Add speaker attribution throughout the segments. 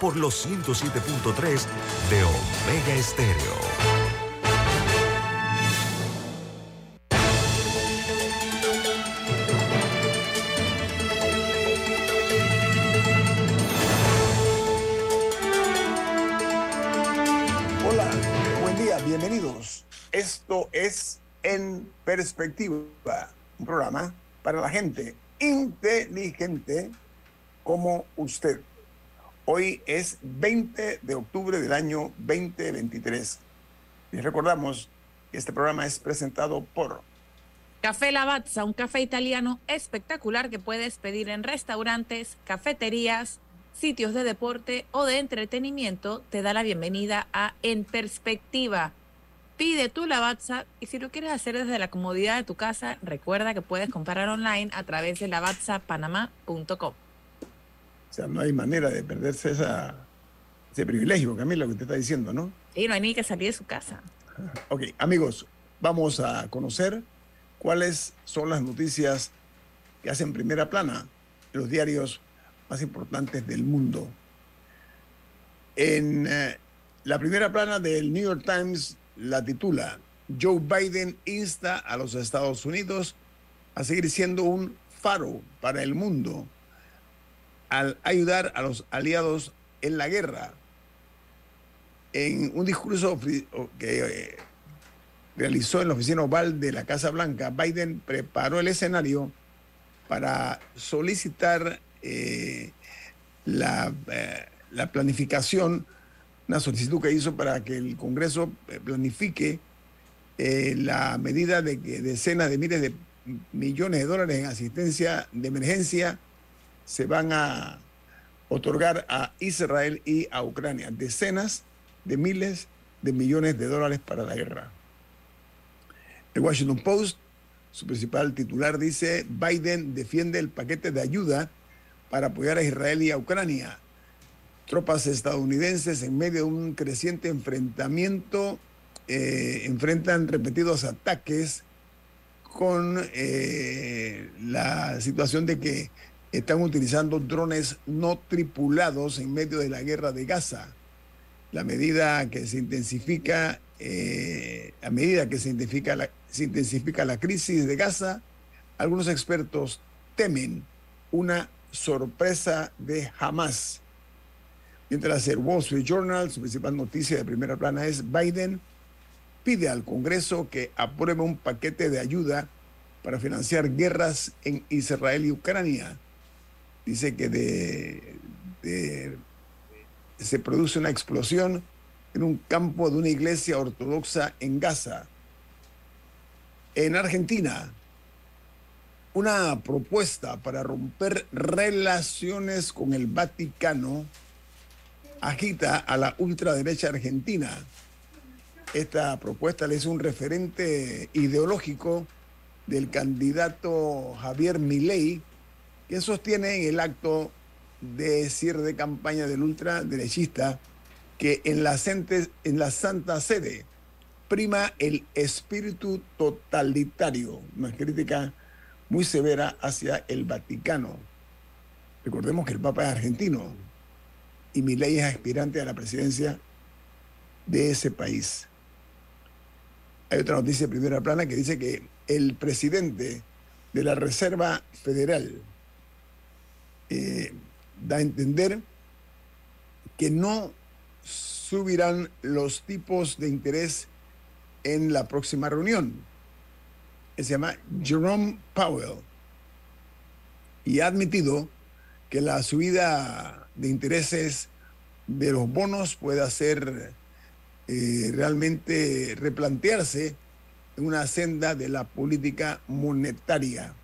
Speaker 1: por los 107.3 de Omega Estéreo.
Speaker 2: Hola, buen día, bienvenidos. Esto es En Perspectiva, un programa para la gente inteligente como usted. Hoy es 20 de octubre del año 2023. Les recordamos que este programa es presentado por
Speaker 3: Café Lavazza, un café italiano espectacular que puedes pedir en restaurantes, cafeterías, sitios de deporte o de entretenimiento. Te da la bienvenida a En Perspectiva. Pide tu Lavazza y si lo quieres hacer desde la comodidad de tu casa, recuerda que puedes comprar online a través de lavazzapanamá.com.
Speaker 2: O sea, no hay manera de perderse esa, ese privilegio, Camila, lo que usted está diciendo, ¿no?
Speaker 3: Sí, no hay ni que salir de su casa.
Speaker 2: Ok, amigos, vamos a conocer cuáles son las noticias que hacen primera plana en los diarios más importantes del mundo. En eh, la primera plana del New York Times la titula Joe Biden insta a los Estados Unidos a seguir siendo un faro para el mundo al ayudar a los aliados en la guerra. En un discurso que eh, realizó en la oficina oval de la Casa Blanca, Biden preparó el escenario para solicitar eh, la, eh, la, planificación, una solicitud que hizo para que el Congreso planifique la medida de que decenas de miles de millones de dólares en asistencia de emergencia se van a otorgar a Israel y a Ucrania decenas de miles de millones de dólares para la guerra. El Washington Post, su principal titular, dice, Biden defiende el paquete de ayuda para apoyar a Israel y a Ucrania. Tropas estadounidenses en medio de un creciente enfrentamiento eh, enfrentan repetidos ataques con eh, la situación de que están utilizando drones no tripulados en medio de la guerra de Gaza. La medida que se intensifica, eh, a medida que se intensifica, la, se intensifica la crisis de Gaza, algunos expertos temen una sorpresa de Hamas. Mientras el Wall Street Journal, su principal noticia de primera plana es Biden pide al Congreso que apruebe un paquete de ayuda para financiar guerras en Israel y Ucrania dice que de, se produce una explosión en un campo de una iglesia ortodoxa en Gaza. En Argentina, una propuesta para romper relaciones con el Vaticano agita a la ultraderecha argentina. Esta propuesta le es un referente ideológico del candidato Javier Milei, que sostiene en el acto de cierre de campaña del ultraderechista que en la, en la Santa Sede prima el espíritu totalitario, una crítica muy severa hacia el Vaticano. Recordemos que el Papa es argentino y mi ley es aspirante a la presidencia de ese país. Hay otra noticia de primera plana que dice que el presidente de la Reserva Federal, eh, da a entender que no subirán los tipos de interés en la próxima reunión. Se llama Jerome Powell y ha admitido que la subida de intereses de los bonos puede hacer eh, realmente replantearse en una senda de la política monetaria.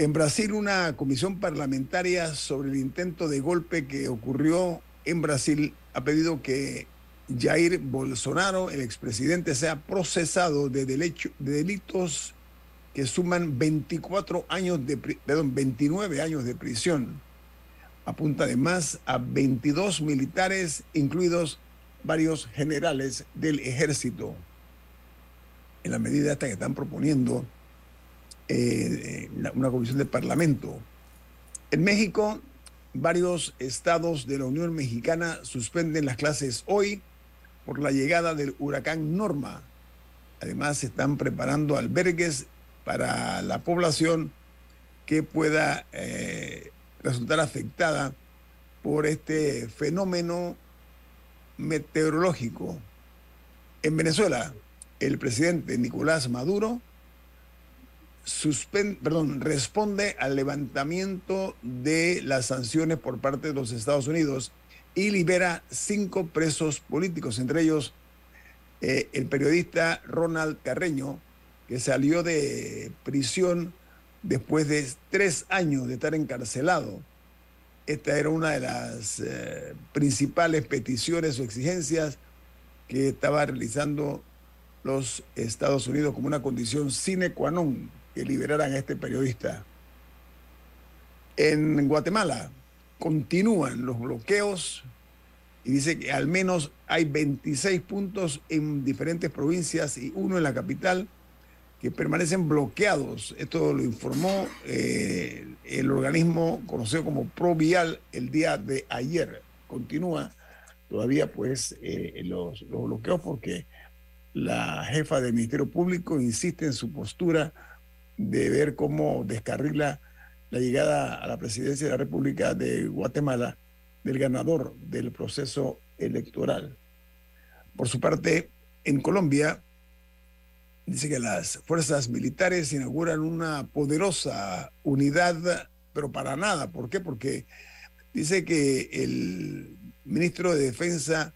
Speaker 2: En Brasil, una comisión parlamentaria sobre el intento de golpe que ocurrió en Brasil ha pedido que Jair Bolsonaro, el expresidente, sea procesado de, de delitos que suman 24 años de, perdón, 29 años de prisión. Apunta además a 22 militares, incluidos varios generales del ejército. En la medida esta que están proponiendo eh, una comisión de parlamento. En México, varios estados de la Unión Mexicana suspenden las clases hoy por la llegada del huracán Norma. Además, se están preparando albergues para la población que pueda eh, resultar afectada por este fenómeno meteorológico. En Venezuela, el presidente Nicolás Maduro perdón, responde al levantamiento de las sanciones por parte de los Estados Unidos y libera cinco presos políticos, entre ellos eh, el periodista Ronald Carreño, que salió de prisión después de tres años de estar encarcelado. Esta era una de las eh, principales peticiones o exigencias que estaba realizando los Estados Unidos como una condición sine qua non que liberaran a este periodista. En Guatemala continúan los bloqueos y dice que al menos hay 26 puntos en diferentes provincias y uno en la capital que permanecen bloqueados. Esto lo informó eh, el organismo conocido como Provial el día de ayer. Continúa todavía pues eh, los, los bloqueos porque la jefa del Ministerio Público insiste en su postura de ver cómo descarrila la llegada a la presidencia de la República de Guatemala del ganador del proceso electoral. Por su parte, en Colombia, dice que las fuerzas militares inauguran una poderosa unidad, pero para nada. ¿Por qué? Porque dice que el ministro de Defensa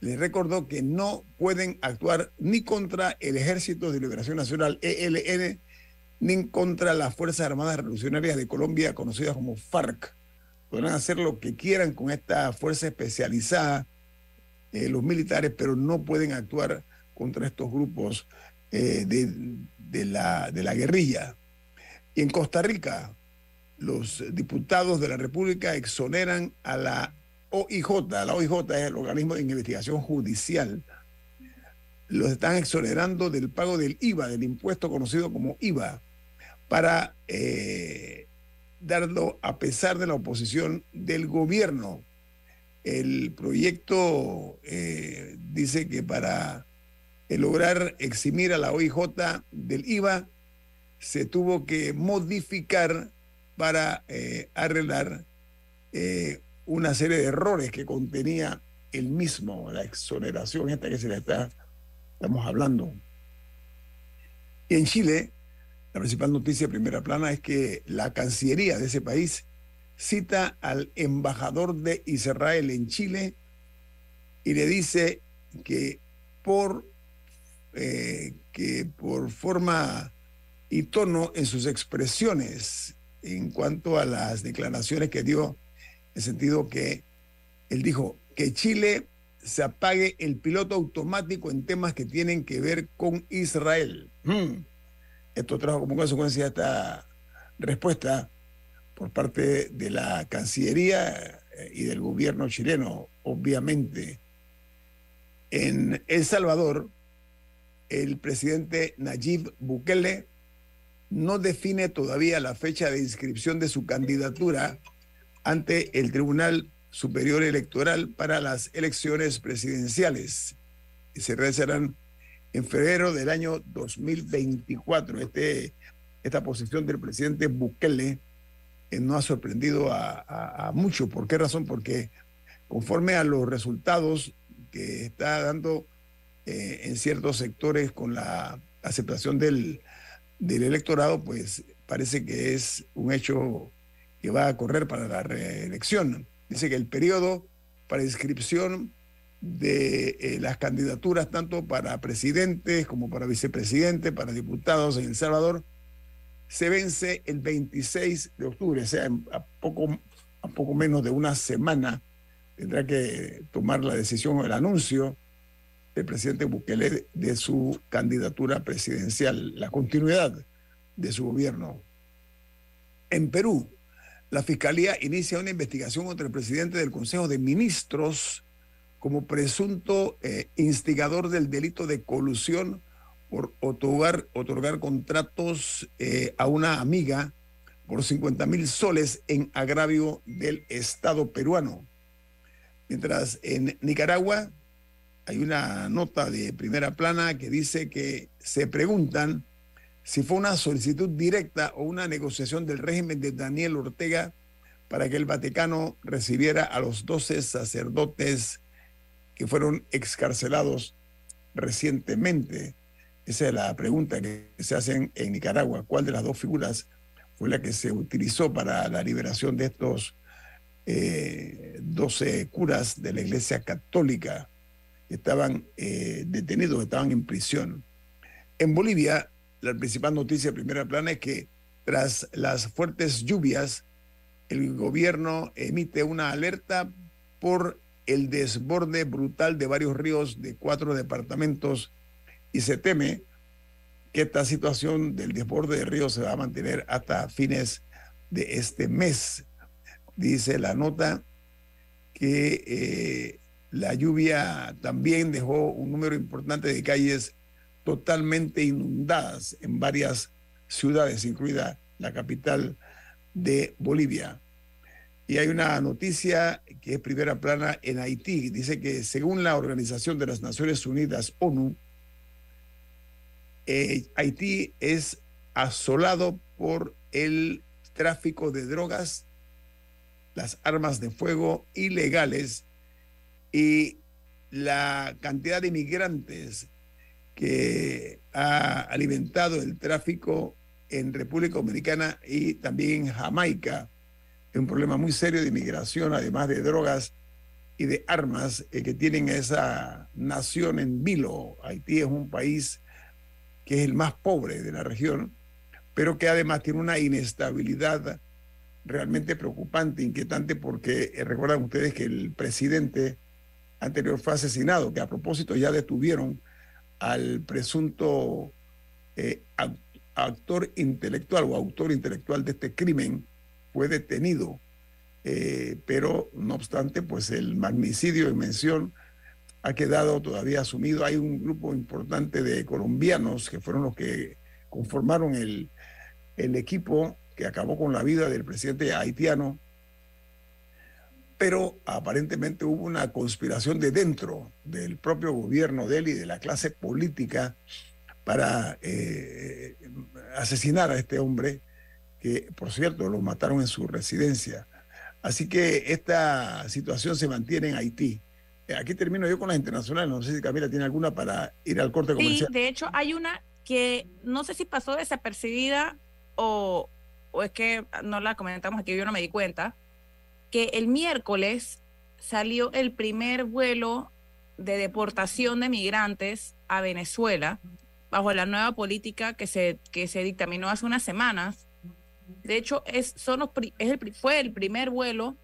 Speaker 2: le recordó que no pueden actuar ni contra el Ejército de Liberación Nacional, ELN, ni contra las Fuerzas Armadas Revolucionarias de Colombia, conocidas como FARC. Podrán hacer lo que quieran con esta fuerza especializada, eh, los militares, pero no pueden actuar contra estos grupos eh, de, la, de la guerrilla. Y en Costa Rica, los diputados de la República exoneran a la OIJ, la OIJ es el organismo de investigación judicial, los están exonerando del pago del IVA, del impuesto conocido como IVA, para eh, darlo a pesar de la oposición del gobierno. El proyecto eh, dice que para eh, lograr eximir a la OIJ del IVA, se tuvo que modificar para arreglar una serie de errores que contenía el mismo, la exoneración esta que se le está, estamos hablando. Y en Chile, la principal noticia de primera plana es que la Cancillería de ese país cita al embajador de Israel en Chile y le dice que por, eh, que por forma y tono en sus expresiones en cuanto a las declaraciones que dio, en el sentido que él dijo que Chile se apague el piloto automático en temas que tienen que ver con Israel. Hmm. Esto trajo como consecuencia esta respuesta por parte de la Cancillería eh, y del gobierno chileno, obviamente. En El Salvador, el presidente Nayib Bukele no define todavía la fecha de inscripción de su candidatura ante el Tribunal Superior Electoral para las elecciones presidenciales. Y se realizarán en febrero del año 2024. Este, esta posición del presidente Bukele eh, no ha sorprendido a, muchos. ¿Por qué razón? Porque conforme a los resultados que está dando eh, en ciertos sectores con la aceptación del electorado, pues parece que es un hecho que va a correr para la reelección. Dice que el periodo para inscripción de eh, las candidaturas tanto para presidentes como para vicepresidentes, para diputados en El Salvador, se vence el 26 de octubre, o sea, a poco, a poco menos de una semana tendrá que tomar la decisión o el anuncio del presidente Bukele de su candidatura presidencial, la continuidad de su gobierno. En Perú, la Fiscalía inicia una investigación contra el presidente del Consejo de Ministros como presunto eh, instigador del delito de colusión por otorgar, contratos eh, a una amiga por 50 mil soles en agravio del Estado peruano. Mientras en Nicaragua hay una nota de primera plana que dice que se preguntan si fue una solicitud directa o una negociación del régimen de Daniel Ortega para que el Vaticano recibiera a los 12 sacerdotes que fueron excarcelados recientemente. Esa es la pregunta que se hacen en Nicaragua. ¿Cuál de las dos figuras fue la que se utilizó para la liberación de estos eh, 12 curas de la Iglesia Católica que estaban eh, detenidos, estaban en prisión? En Bolivia, la principal noticia de primera plana es que tras las fuertes lluvias, el gobierno emite una alerta por el desborde brutal de varios ríos de cuatro departamentos y se teme que esta situación del desborde de ríos se va a mantener hasta fines de este mes. Dice la nota que eh, la lluvia también dejó un número importante de calles totalmente inundadas en varias ciudades, incluida la capital de Bolivia. Y hay una noticia que es primera plana en Haití. Dice que según la Organización de las Naciones Unidas, ONU, eh, Haití es asolado por el tráfico de drogas, las armas de fuego ilegales y la cantidad de inmigrantes que ha alimentado el tráfico en República Dominicana y también en Jamaica. Es un problema muy serio de inmigración, además de drogas y de armas eh, que tienen esa nación en vilo. Haití es un país que es el más pobre de la región, pero que además tiene una inestabilidad realmente preocupante, inquietante, porque eh, recuerdan ustedes que el presidente anterior fue asesinado, que a propósito ya detuvieron al presunto eh, actor intelectual o autor intelectual de este crimen fue detenido, eh, pero no obstante, pues el magnicidio en mención ha quedado todavía asumido. Hay un grupo importante de colombianos que fueron los que conformaron el, el equipo que acabó con la vida del presidente haitiano, pero aparentemente hubo una conspiración de dentro del propio gobierno de él y de la clase política para eh, asesinar a este hombre, que por cierto lo mataron en su residencia. Así que esta situación se mantiene en Haití. Eh, aquí termino yo con las internacionales. No sé si Camila tiene alguna para ir al corte comercial.
Speaker 3: Sí, de hecho hay una que no sé si pasó desapercibida o, o es que no la comentamos aquí, yo no me di cuenta, que el miércoles salió el primer vuelo de deportación de migrantes a Venezuela bajo la nueva política que se, que se dictaminó hace unas semanas. De hecho, es, son es el, fue el primer vuelo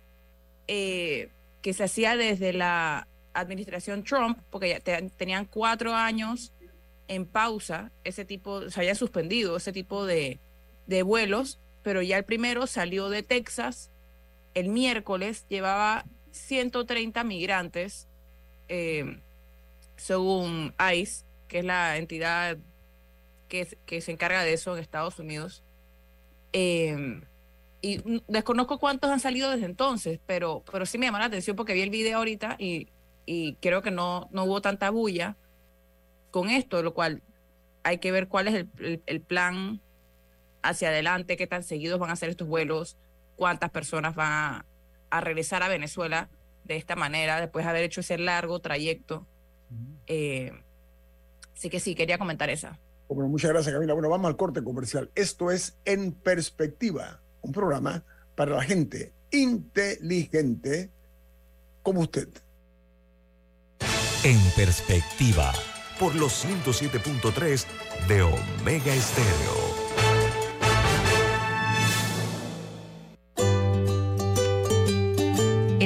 Speaker 3: eh, que se hacía desde la administración Trump, porque ya tenían cuatro años en pausa ese tipo, se había suspendido ese tipo de, de vuelos, pero ya el primero salió de Texas el miércoles, llevaba 130 migrantes, eh, según ICE, que es la entidad que, se encarga de eso en Estados Unidos. Eh, y desconozco cuántos han salido desde entonces, pero, pero sí me llamó la atención porque vi el video ahorita y, y creo que no, no hubo tanta bulla con esto, lo cual hay que ver cuál es el, plan hacia adelante, qué tan seguidos van a ser estos vuelos, cuántas personas van a regresar a Venezuela de esta manera, después de haber hecho ese largo trayecto. Eh, así que sí, quería comentar esa.
Speaker 2: Bueno, muchas gracias, Camila. Bueno, vamos al corte comercial. Esto es En Perspectiva, un programa para la gente inteligente como usted.
Speaker 4: En Perspectiva.
Speaker 1: Por los 107.3 de Omega Estéreo.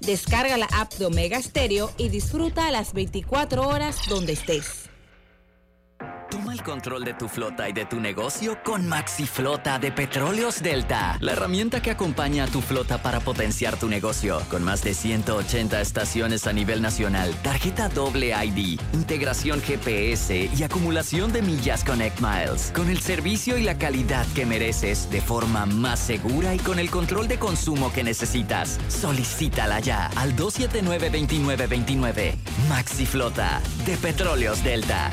Speaker 3: Descarga la app de Omega Stereo y disfruta las 24 horas donde estés.
Speaker 5: El control de tu flota y de tu negocio con Maxi Flota de Petróleos Delta, la herramienta que acompaña a tu flota para potenciar tu negocio. Con más de 180 estaciones a nivel nacional, tarjeta doble ID, integración GPS y acumulación de millas Connect Miles. Con el servicio y la calidad que mereces de forma más segura y con el control de consumo que necesitas. Solicítala ya al 279-2929. Maxi Flota de Petróleos Delta.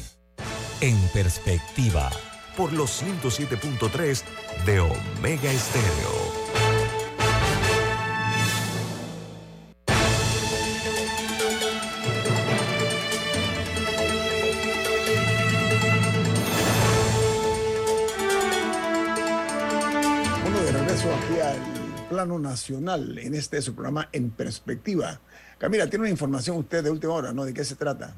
Speaker 4: En perspectiva,
Speaker 1: por los 107.3 de Omega Estéreo.
Speaker 2: Bueno, de regreso aquí al plano nacional en este su programa En Perspectiva. Camila, tiene una información usted de última hora, ¿no? ¿De qué se trata?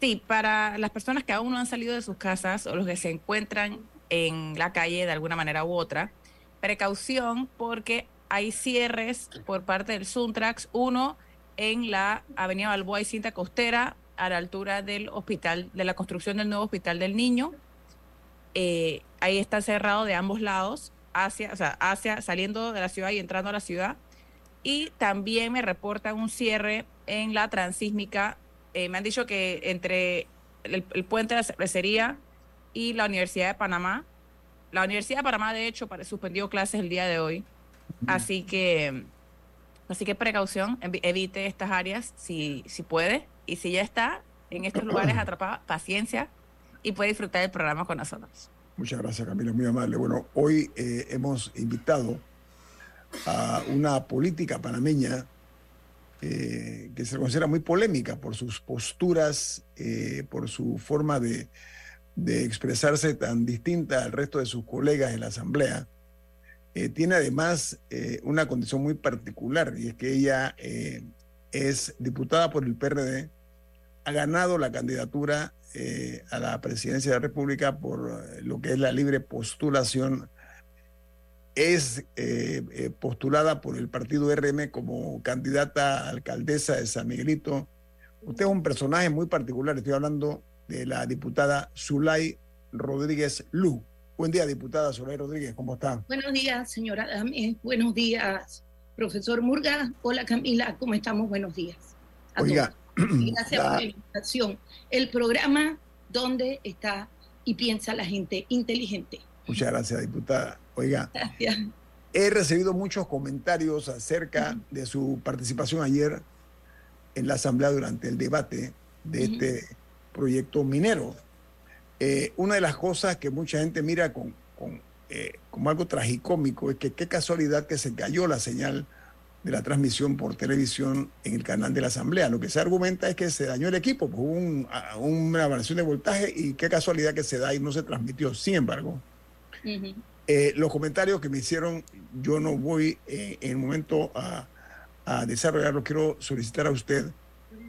Speaker 3: Sí, para las personas que aún no han salido de sus casas o los que se encuentran en la calle de alguna manera u otra, precaución porque hay cierres por parte del Suntrax, uno en la Avenida Balboa y Cinta Costera, a la altura del hospital, de la construcción del nuevo hospital del niño. Eh, ahí está cerrado de ambos lados, hacia, o sea, hacia, saliendo de la ciudad y entrando a la ciudad. Y también me reportan un cierre en la transísmica eh, me han dicho que entre el, el, puente de la cervecería y la Universidad de Panamá, la Universidad de Panamá de hecho suspendió clases el día de hoy, así que así que precaución, evite estas áreas si, si puede y si ya está en estos lugares atrapado, paciencia y puede disfrutar del programa con nosotros.
Speaker 2: Muchas gracias Camila, muy amable. Bueno, hoy eh, hemos invitado a una política panameña eh, que se considera muy polémica por sus posturas, eh, por su forma de, de, expresarse tan distinta al resto de sus colegas en la Asamblea. Eh, tiene además una condición muy particular y es que ella es diputada por el PRD, ha ganado la candidatura a la presidencia de la República por lo que es la libre postulación es eh, eh, postulada por el partido RM como candidata a alcaldesa de San Miguelito. Usted es un personaje muy particular, estoy hablando de la diputada Zulay Rodríguez Lu. Buen día, diputada Zulay Rodríguez, ¿cómo está?
Speaker 6: Buenos días, señora Dame. Buenos días, profesor Murga. Hola, Camila, ¿cómo estamos? Buenos días.
Speaker 2: A Oiga.
Speaker 6: Todos. Gracias la... por la invitación. El programa donde está y piensa la gente inteligente.
Speaker 2: Muchas gracias, diputada. Oiga,
Speaker 6: Gracias.
Speaker 2: he recibido muchos comentarios acerca de su participación ayer en la Asamblea durante el debate de uh -huh. este proyecto minero. Eh, una de las cosas que mucha gente mira con, con, eh, como algo tragicómico es que qué casualidad que se cayó la señal de la transmisión por televisión en el canal de la Asamblea. Lo que se argumenta es que se dañó el equipo, pues hubo un, una variación de voltaje y qué casualidad que se da y no se transmitió. Sin embargo, Uh -huh. Eh, los comentarios que me hicieron, yo no voy eh, en el momento a, a desarrollarlo. Quiero solicitar a usted,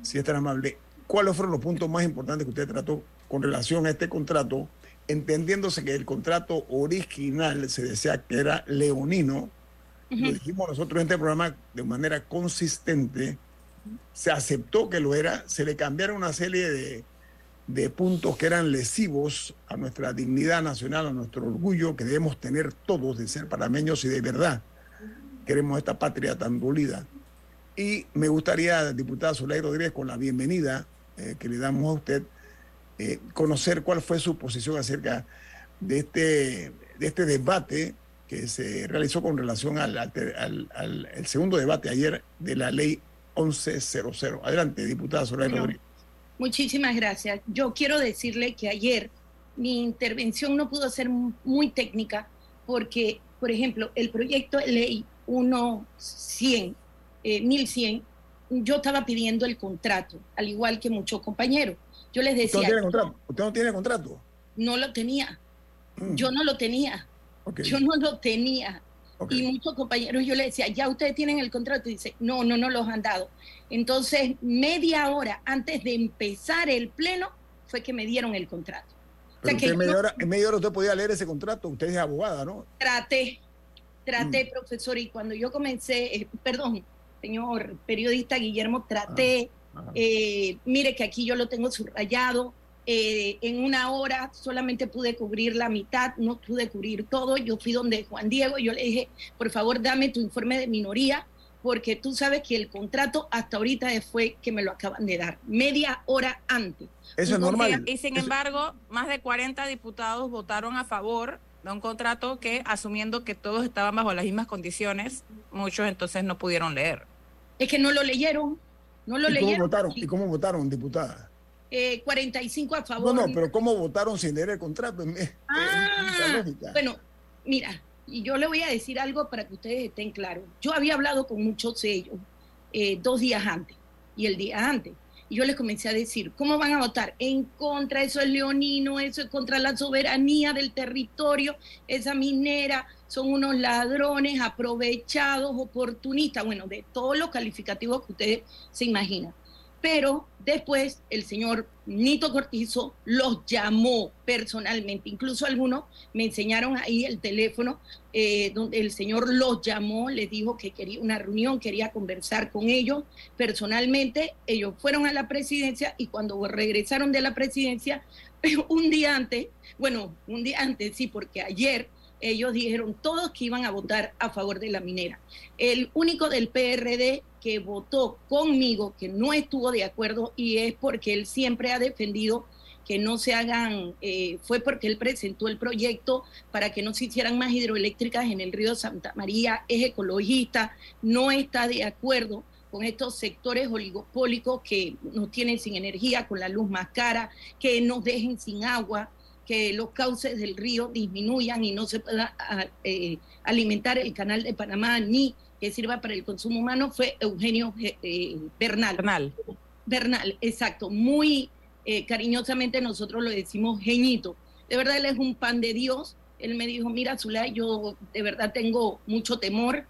Speaker 2: si es tan amable, cuáles fueron los puntos más importantes que usted trató con relación a este contrato, entendiéndose que el contrato original se decía que era leonino. Lo dijimos nosotros en este programa de manera consistente. Se aceptó que lo era, se le cambiaron una serie de, de puntos que eran lesivos a nuestra dignidad nacional, a nuestro orgullo que debemos tener todos de ser panameños y de verdad queremos esta patria tan dolida. Y me gustaría, diputada Soledad Rodríguez, con la bienvenida eh, que le damos a usted, eh, conocer cuál fue su posición acerca de este, de este debate que se realizó con relación al, al, al, segundo debate ayer de la ley 1100. Adelante, diputada Soledad Rodríguez.
Speaker 6: Muchísimas gracias. Yo quiero decirle que ayer mi intervención no pudo ser muy técnica porque, por ejemplo, el proyecto de ley 1100, eh, 1100, yo estaba pidiendo el contrato, al igual que muchos compañeros. Yo les decía...
Speaker 2: ¿Usted no tiene contrato? ¿Usted no tiene contrato?
Speaker 6: No lo tenía. Mm. Yo no lo tenía. Yo no lo tenía. Y muchos compañeros yo les decía, ya ustedes tienen el contrato. Y dice, no, no, no los han dado. Entonces, media hora antes de empezar el pleno, fue que me dieron el contrato.
Speaker 2: en, media hora, en media hora usted podía leer ese contrato, usted es abogada, ¿no?
Speaker 6: Traté, traté, mm. profesor, y cuando yo comencé, eh, perdón, señor periodista Guillermo, traté, ah, eh, mire que aquí yo lo tengo subrayado, eh, en una hora solamente pude cubrir la mitad, no pude cubrir todo. Yo fui donde Juan Diego, yo le dije, por favor, dame tu informe de minoría, porque tú sabes que el contrato hasta ahorita fue que me lo acaban de dar, media hora antes.
Speaker 2: Eso es normal.
Speaker 3: Y sin embargo, más de 40 diputados votaron a favor de un contrato que, asumiendo que todos estaban bajo las mismas condiciones, muchos entonces no pudieron leer.
Speaker 6: Es que no lo leyeron, no lo
Speaker 2: ¿Y
Speaker 6: leyeron.
Speaker 2: Cómo votaron, ¿Y cómo votaron, diputada?
Speaker 6: eh, 45 a favor.
Speaker 2: No, no, pero ¿cómo votaron sin leer el contrato?
Speaker 6: Ah, bueno, mira, y yo le voy a decir algo para que ustedes estén claros. Yo había hablado con muchos de ellos eh, dos días antes y el día antes. Y yo les comencé a decir, ¿cómo van a votar? En contra, eso es leonino, eso es contra la soberanía del territorio, esa minera, son unos ladrones aprovechados, oportunistas, bueno, de todos los calificativos que ustedes se imaginan pero después el señor Nito Cortizo los llamó personalmente, incluso algunos me enseñaron ahí el teléfono eh, donde el señor los llamó, les dijo que quería una reunión, quería conversar con ellos. Personalmente, ellos fueron a la presidencia y cuando regresaron de la presidencia, un día antes, bueno, un día antes, sí, porque ayer ellos dijeron todos que iban a votar a favor de la minera. El único del PRD que votó conmigo, que no estuvo de acuerdo, y es porque él siempre ha defendido que no se hagan, eh, fue porque él presentó el proyecto para que no se hicieran más hidroeléctricas en el río Santa María, es ecologista, no está de acuerdo con estos sectores oligopólicos que nos tienen sin energía, con la luz más cara, que nos dejen sin agua, que los cauces del río disminuyan y no se pueda eh, alimentar el canal de Panamá ni que sirva para el consumo humano fue Eugenio eh, eh, Bernal.
Speaker 3: Bernal.
Speaker 6: Bernal, exacto. Muy cariñosamente nosotros lo decimos geñito. De verdad, él es un pan de Dios. Él me dijo, mira, Zulay, yo de verdad tengo mucho temor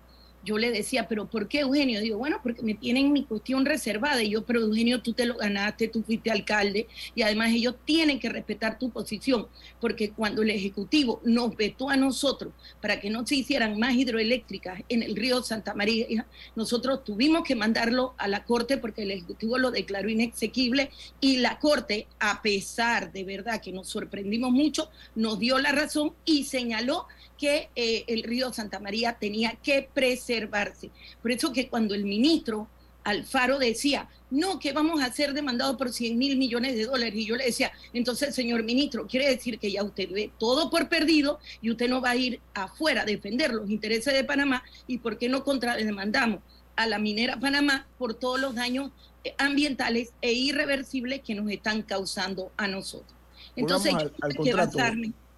Speaker 6: yo le decía, pero ¿por qué Eugenio? Digo, bueno, porque me tienen mi cuestión reservada. Y yo, pero Eugenio, tú te lo ganaste, tú fuiste alcalde y además ellos tienen que respetar tu posición, porque cuando el Ejecutivo nos vetó a nosotros para que no se hicieran más hidroeléctricas en el río Santa María, nosotros tuvimos que mandarlo a la Corte porque el Ejecutivo lo declaró inexequible y la Corte, a pesar de verdad que nos sorprendimos mucho, nos dio la razón y señaló que eh, el río Santa María tenía que preservarse. Por eso que cuando el ministro Alfaro decía, no, que vamos a ser demandados por 100 mil millones de dólares. Y yo le decía, entonces, señor ministro, quiere decir que ya usted ve todo por perdido y usted no va a ir afuera a defender los intereses de Panamá. ¿Y por qué no contrademandamos a la minera Panamá por todos los daños eh, ambientales e irreversibles que nos están causando a nosotros? Entonces,
Speaker 2: al, contrato.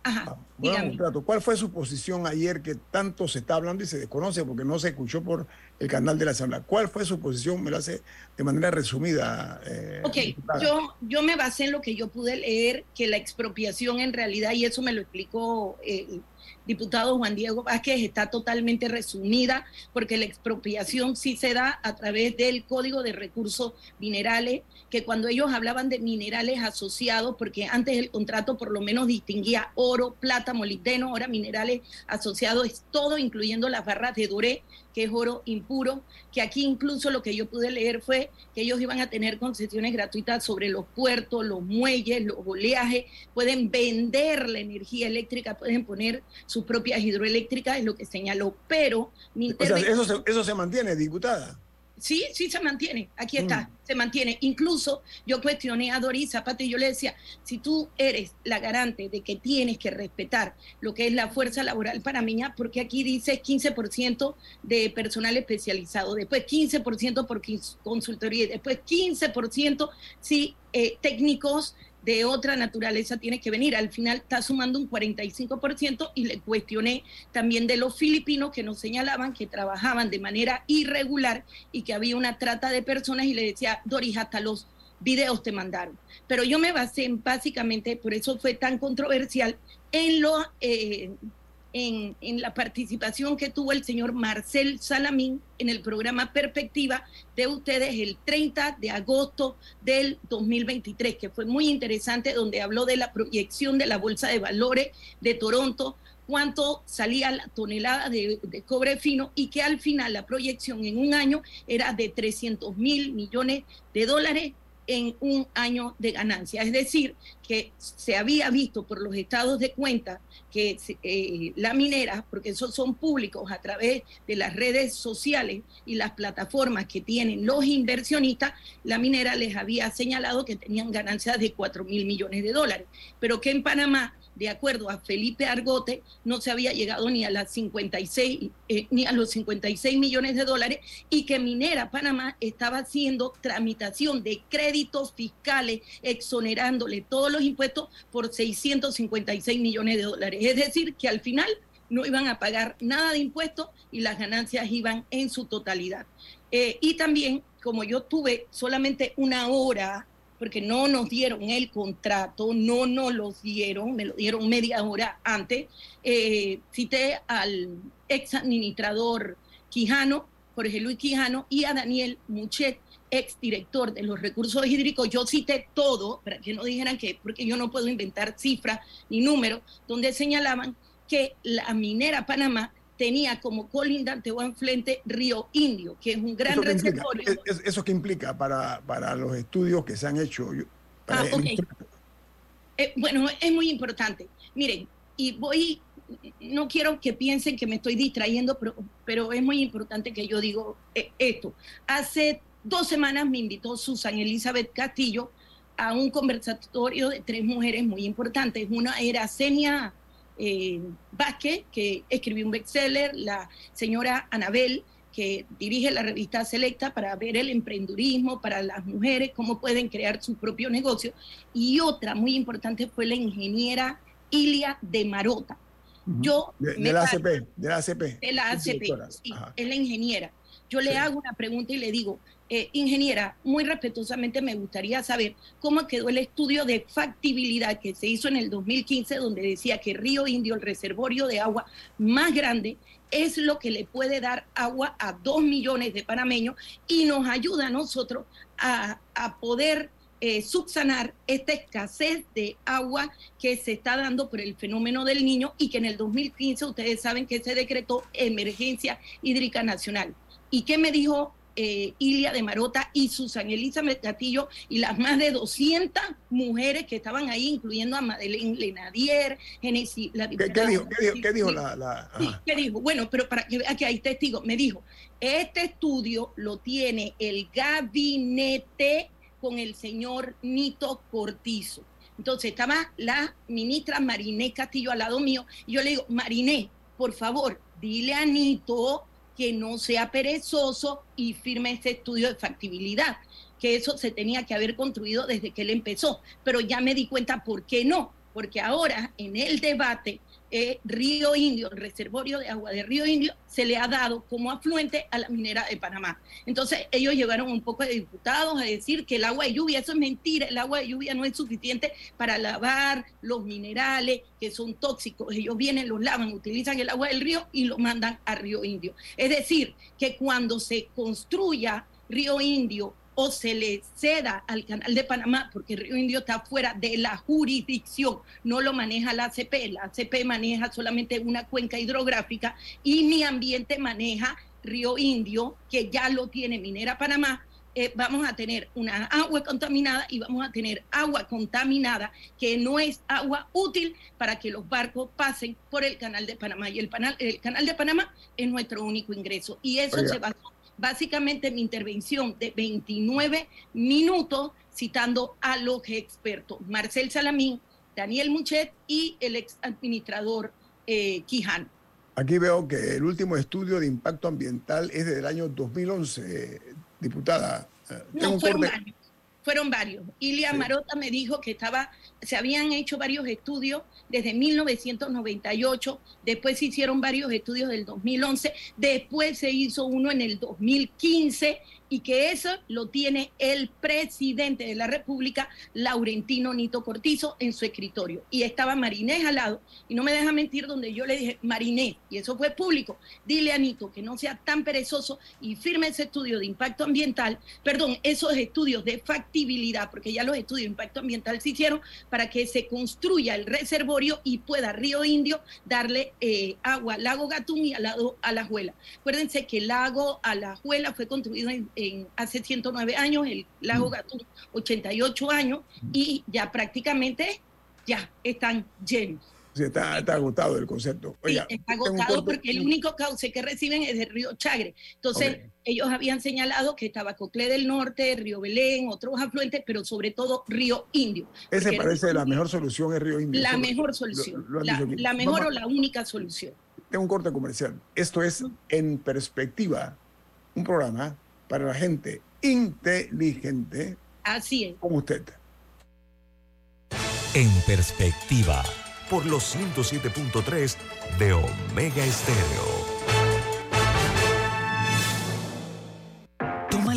Speaker 2: Ajá. Ah, ¿Cuál fue su posición ayer que tanto se está hablando y se desconoce porque no se escuchó por el canal de la Asamblea? ¿Cuál fue su posición? Me lo hace de manera resumida.
Speaker 6: Eh, ok, yo, yo me basé en lo que yo pude leer, que la expropiación en realidad, y eso me lo explicó eh, diputado Juan Diego Vázquez está totalmente resumida porque la expropiación sí se da a través del Código de Recursos Minerales, que cuando ellos hablaban de minerales asociados, porque antes el contrato por lo menos distinguía oro, plata, molibdeno, ahora minerales asociados es todo, incluyendo las barras de Doré, que es oro impuro, que aquí incluso lo que yo pude leer fue que ellos iban a tener concesiones gratuitas sobre los puertos, los muelles, los oleajes, pueden vender la energía eléctrica, pueden poner sus propias hidroeléctricas, es lo que señaló, pero...
Speaker 2: eso, eso se mantiene, diputada.
Speaker 6: Sí, sí se mantiene, aquí está, mm. se mantiene. Incluso yo cuestioné a Doris Zapata y yo le decía, si tú eres la garante de que tienes que respetar lo que es la fuerza laboral panameña, porque aquí dice 15% de personal especializado, después 15% por consultoría, después 15% sí eh, técnicos de otra naturaleza tiene que venir. Al final está sumando un 45% y le cuestioné también de los filipinos que nos señalaban que trabajaban de manera irregular y que había una trata de personas y le decía, Doris, hasta los videos te mandaron. Pero yo me basé en, básicamente, por eso fue tan controversial, en lo... Eh, en, la participación que tuvo el señor Marcel Salamín en el programa Perspectiva de ustedes el 30 de agosto del 2023, que fue muy interesante, donde habló de la proyección de la Bolsa de Valores de Toronto, cuánto salía la tonelada de, de, cobre fino y que al final la proyección en un año era de 300 mil millones de dólares en un año de ganancia. Es decir, que se había visto por los estados de cuenta que eh, la minera, porque esos son públicos a través de las redes sociales y las plataformas que tienen los inversionistas, la minera les había señalado que tenían ganancias de 4 mil millones de dólares, pero que en Panamá de acuerdo a Felipe Argote, no se había llegado ni a, las 56, eh, ni a los 56 millones de dólares y que Minera Panamá estaba haciendo tramitación de créditos fiscales, exonerándole todos los impuestos por 656 millones de dólares. Es decir, que al final no iban a pagar nada de impuestos y las ganancias iban en su totalidad. Eh, y también, como yo tuve solamente una hora porque no nos dieron el contrato, no nos lo dieron, me lo dieron media hora antes. Eh, cité al ex administrador Quijano, Jorge Luis Quijano, y a Daniel Muchet, ex director de los recursos hídricos. Yo cité todo, para que no dijeran que, porque yo no puedo inventar cifras ni números, donde señalaban que la minera Panamá tenía como colindante o enfrente Río Indio, que es un gran reservorio.
Speaker 2: ¿Eso qué implica para, para, los estudios que se han hecho?
Speaker 6: Ah, eh, bueno, es muy importante. Miren, y voy, no quiero que piensen que me estoy distrayendo, pero, pero es muy importante que yo digo eh, esto. Hace dos semanas me invitó Susan Elizabeth Castillo a un conversatorio de tres mujeres muy importantes. Una era Senia eh, Vázquez, que escribió un bestseller, la señora Anabel, que dirige la revista Selecta para ver el emprendurismo para las mujeres, cómo pueden crear su propio negocio. Y otra muy importante fue la ingeniera Ilia de Marota. Yo
Speaker 2: de, la ACP, de la ACP.
Speaker 6: De la ACP, sí, es la ingeniera. Yo le hago una pregunta y le digo, eh, ingeniera, muy respetuosamente me gustaría saber cómo quedó el estudio de factibilidad que se hizo en el 2015, donde decía que Río Indio, el reservorio de agua más grande, es lo que le puede dar agua a dos millones de panameños y nos ayuda a nosotros a, poder eh, subsanar esta escasez de agua que se está dando por el fenómeno del niño y que en el 2015 ustedes saben que se decretó emergencia hídrica nacional. ¿Y qué me dijo eh, Ilia de Marota y Susan Elizabeth Castillo y las más de 200 mujeres que estaban ahí, incluyendo a Madeleine Lenadier, Genesis,
Speaker 2: la ¿Qué, dijo? ¿Qué dijo? la...?
Speaker 6: ¿qué dijo? Bueno, pero para que vea que hay testigos, me dijo, este estudio lo tiene el gabinete con el señor Nito Cortizo. Entonces estaba la ministra Mariné Castillo al lado mío y yo le digo, Mariné, por favor, dile a Nito que no sea perezoso y firme este estudio de factibilidad, que eso se tenía que haber construido desde que él empezó. Pero ya me di cuenta por qué no, porque ahora en el debate eh, Río Indio, el reservorio de agua de Río Indio, se le ha dado como afluente a la minera de Panamá. Entonces ellos llegaron un poco de diputados a decir que el agua de lluvia, eso es mentira, el agua de lluvia no es suficiente para lavar los minerales que son tóxicos. Ellos vienen, los lavan, utilizan el agua del río y lo mandan a Río Indio. Es decir, que cuando se construya Río Indio o se le ceda al canal de Panamá, porque Río Indio está fuera de la jurisdicción, no lo maneja la ACP, la ACP maneja solamente una cuenca hidrográfica y mi ambiente maneja Río Indio, que ya lo tiene Minera Panamá, eh, vamos a tener una agua contaminada y vamos a tener agua contaminada que no es agua útil para que los barcos pasen por el canal de Panamá. Y el, el canal de Panamá es nuestro único ingreso. Y eso se basó básicamente mi intervención de 29 minutos citando a los expertos, Marcel Salamín, Daniel Muchet y el ex administrador eh, Quijano.
Speaker 2: Aquí veo que el último estudio de impacto ambiental es del año 2011, diputada.
Speaker 6: No, fueron varios, fueron varios. Ilia Marota me dijo que estaba, se habían hecho varios estudios desde 1998, después se hicieron varios estudios del 2011, después se hizo uno en el 2015 y que eso lo tiene el presidente de la República, Laurentino Nito Cortizo, en su escritorio. Y estaba Marinés al lado, y no me deja mentir donde yo le dije, Marinés, y eso fue público, dile a Nito que no sea tan perezoso y firme ese estudio de impacto ambiental, perdón, esos estudios de factibilidad, porque ya los estudios de impacto ambiental se hicieron para que se construya el reservorio y pueda Río Indio darle eh, agua al lago Gatún y al lado a la Juela. Acuérdense que el lago a la Juela fue construido en hace 109 años, el lago mm. Gatún 88 años y ya prácticamente ya están llenos.
Speaker 2: Sí, está, agotado el concepto.
Speaker 6: está agotado porque el único cauce que reciben es el río Chagre. Entonces, ellos habían señalado que estaba Coclé del Norte, Río Belén, otros afluentes, pero sobre todo Río Indio.
Speaker 2: Ese parece la mejor solución es Río Indio.
Speaker 6: La mejor solución. la, mejor o la única solución.
Speaker 2: Tengo un corte comercial. Esto es En Perspectiva, un programa para la gente inteligente.
Speaker 6: Así es.
Speaker 2: Como usted.
Speaker 4: En perspectiva.
Speaker 1: Por los 107.3 de Omega Estéreo.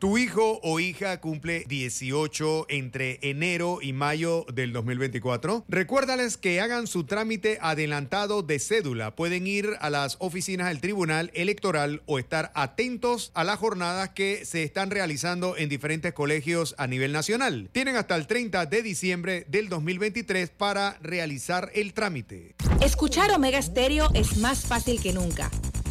Speaker 7: Tu hijo o hija cumple 18 entre enero y mayo del 2024. Recuérdales que hagan su trámite adelantado de cédula. Pueden ir a las oficinas del Tribunal Electoral o estar atentos a las jornadas que se están realizando en diferentes colegios a nivel nacional. Tienen hasta el 30 de diciembre del 2023 para realizar el trámite.
Speaker 8: Escuchar Omega Stereo es más fácil que nunca.